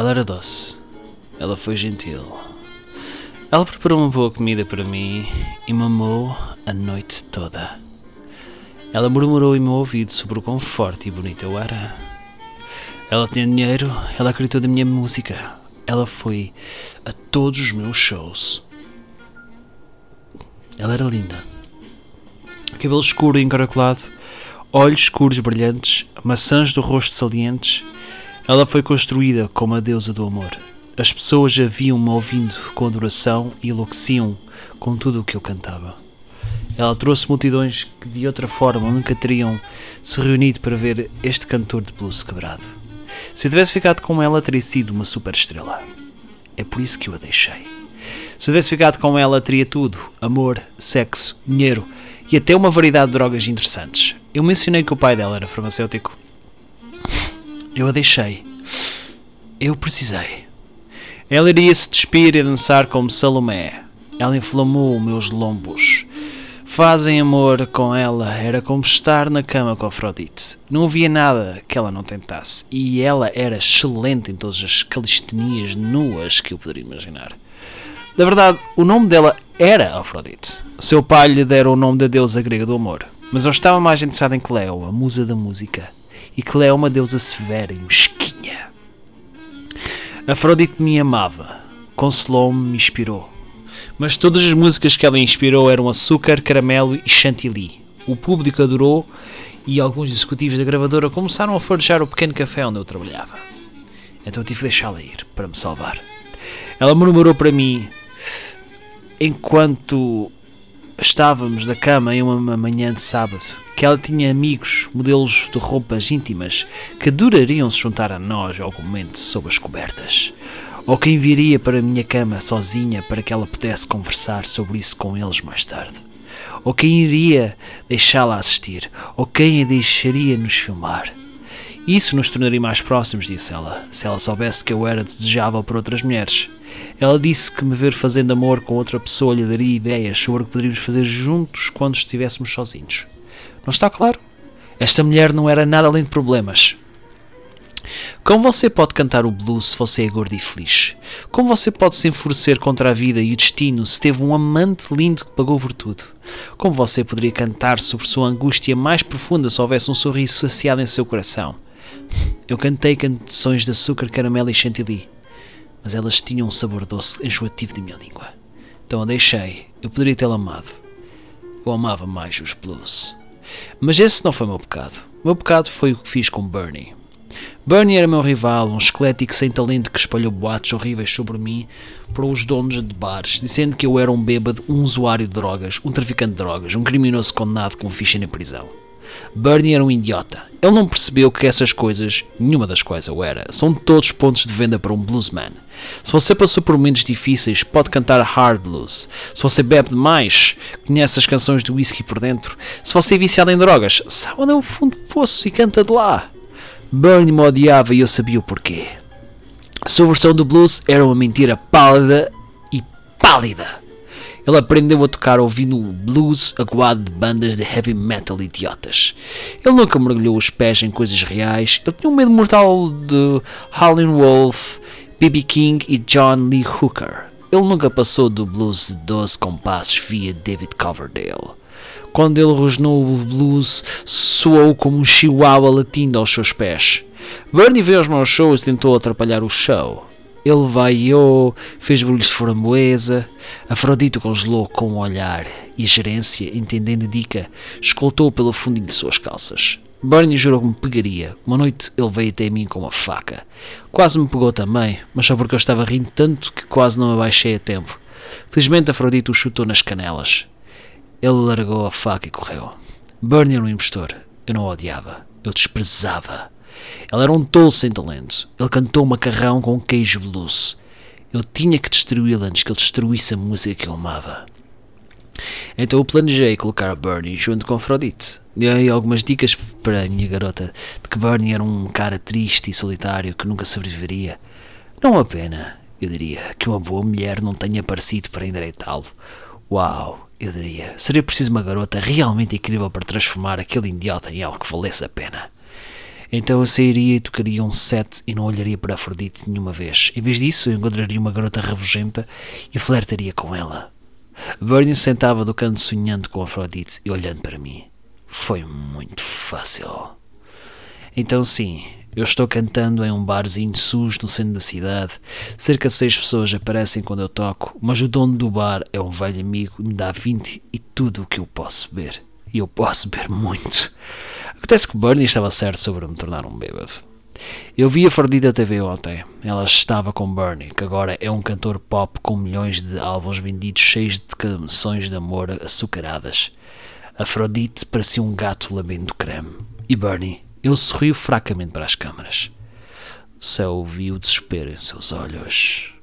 Ela era doce. Ela foi gentil. Ela preparou uma boa comida para mim e mamou a noite toda. Ela murmurou em meu ouvido sobre o quão forte e bonita eu era. Ela tinha dinheiro, ela acreditou na minha música. Ela foi a todos os meus shows. Ela era linda. Cabelo escuro e encaracolado, olhos escuros brilhantes, maçãs do rosto salientes. Ela foi construída como a deusa do amor. As pessoas a viam-me ouvindo com adoração e enlouqueciam com tudo o que eu cantava. Ela trouxe multidões que de outra forma nunca teriam se reunido para ver este cantor de blues quebrado. Se tivesse ficado com ela, teria sido uma super estrela. É por isso que eu a deixei. Se tivesse ficado com ela, teria tudo: amor, sexo, dinheiro e até uma variedade de drogas interessantes. Eu mencionei que o pai dela era farmacêutico. Eu a deixei. Eu precisei. Ela iria se despir e dançar como Salomé. Ela inflamou meus lombos. Fazem amor com ela era como estar na cama com Afrodite. Não havia nada que ela não tentasse. E ela era excelente em todas as calistenias nuas que eu poderia imaginar. Na verdade, o nome dela era Afrodite. Seu pai lhe dera o nome da deusa grega do amor. Mas eu estava mais interessado em Cleo, a musa da música. E Cleo é uma deusa severa e mesquinha. Afrodite me amava, consolou-me, me inspirou. Mas todas as músicas que ela inspirou eram açúcar, caramelo e chantilly. O público adorou e alguns executivos da gravadora começaram a forjar o pequeno café onde eu trabalhava. Então eu tive de deixá-la ir para me salvar. Ela murmurou para mim enquanto estávamos na cama em uma manhã de sábado que ela tinha amigos, modelos de roupas íntimas, que adorariam se juntar a nós algum momento sob as cobertas. Ou quem viria para a minha cama sozinha para que ela pudesse conversar sobre isso com eles mais tarde. Ou quem iria deixá-la assistir, ou quem a deixaria nos filmar. Isso nos tornaria mais próximos, disse ela, se ela soubesse que eu era desejável por outras mulheres. Ela disse que me ver fazendo amor com outra pessoa lhe daria ideias sobre o que poderíamos fazer juntos quando estivéssemos sozinhos. Não está claro? Esta mulher não era nada além de problemas. Como você pode cantar o blues se você é gordo e feliz? Como você pode se enfurecer contra a vida e o destino se teve um amante lindo que pagou por tudo? Como você poderia cantar sobre sua angústia mais profunda se houvesse um sorriso saciado em seu coração? Eu cantei canções de açúcar, caramelo e chantilly, mas elas tinham um sabor doce enjoativo de minha língua. Então a deixei. Eu poderia tê-la amado. Eu amava mais os blues. Mas esse não foi o meu pecado. O meu pecado foi o que fiz com Bernie. Bernie era meu rival, um esquelético sem talento que espalhou boatos horríveis sobre mim para os donos de bares, dizendo que eu era um bêbado, um usuário de drogas, um traficante de drogas, um criminoso condenado com ficha na prisão. Bernie era um idiota. Ele não percebeu que essas coisas, nenhuma das quais eu era, são todos pontos de venda para um bluesman. Se você passou por momentos difíceis, pode cantar hard blues. Se você bebe demais, conhece as canções do whisky por dentro. Se você é viciado em drogas, sabe onde é o fundo do poço e canta de lá. Bernie me odiava e eu sabia o porquê. A sua versão do blues era uma mentira pálida e pálida. Ele aprendeu a tocar ouvindo blues aguado de bandas de heavy metal idiotas. Ele nunca mergulhou os pés em coisas reais. Ele tinha um medo mortal de Howlin' Wolf, B.B. King e John Lee Hooker. Ele nunca passou do blues de 12 compassos via David Coverdale. Quando ele rosnou o blues, soou como um chihuahua latindo aos seus pés. Bernie veio aos meus shows e tentou atrapalhar o show. Ele vaiou, fez barulhos de framboesa. Afrodito congelou com o um olhar e a gerência, entendendo a dica, escoltou pelo fundinho de suas calças. Bernie jurou que me pegaria. Uma noite ele veio até mim com uma faca. Quase me pegou também, mas só porque eu estava rindo tanto que quase não abaixei a tempo. Felizmente Afrodito o chutou nas canelas. Ele largou a faca e correu. Bernie era um impostor. Eu não o odiava. Eu desprezava. Ele era um tolo sem talento. Ele cantou macarrão com queijo blues. Eu tinha que destruí-lo antes que ele destruísse a música que eu amava. Então eu planejei colocar Bernie junto com Afrodite. Dei algumas dicas para a minha garota de que Bernie era um cara triste e solitário que nunca sobreviveria. Não a pena, eu diria, que uma boa mulher não tenha aparecido para endireitá-lo. Uau, eu diria, seria preciso uma garota realmente incrível para transformar aquele idiota em algo que valesse a pena. Então eu sairia e tocaria um set e não olharia para Afrodite nenhuma vez. Em vez disso, eu encontraria uma garota rabugenta e flertaria com ela. Bernie sentava do canto sonhando com Afrodite e olhando para mim. Foi muito fácil. Então sim, eu estou cantando em um barzinho sujo no centro da cidade. Cerca de seis pessoas aparecem quando eu toco, mas o dono do bar é um velho amigo, me dá 20 e tudo o que eu posso beber. E eu posso beber muito. Acontece que Bernie estava certo sobre me tornar um bêbado. Eu vi a Fordida da TV ontem. Ela estava com Bernie, que agora é um cantor pop com milhões de álbuns vendidos cheios de canções de amor açucaradas. Afrodite parecia um gato lambendo creme. E Bernie, ele sorriu fracamente para as câmaras. Só ouvi o desespero em seus olhos.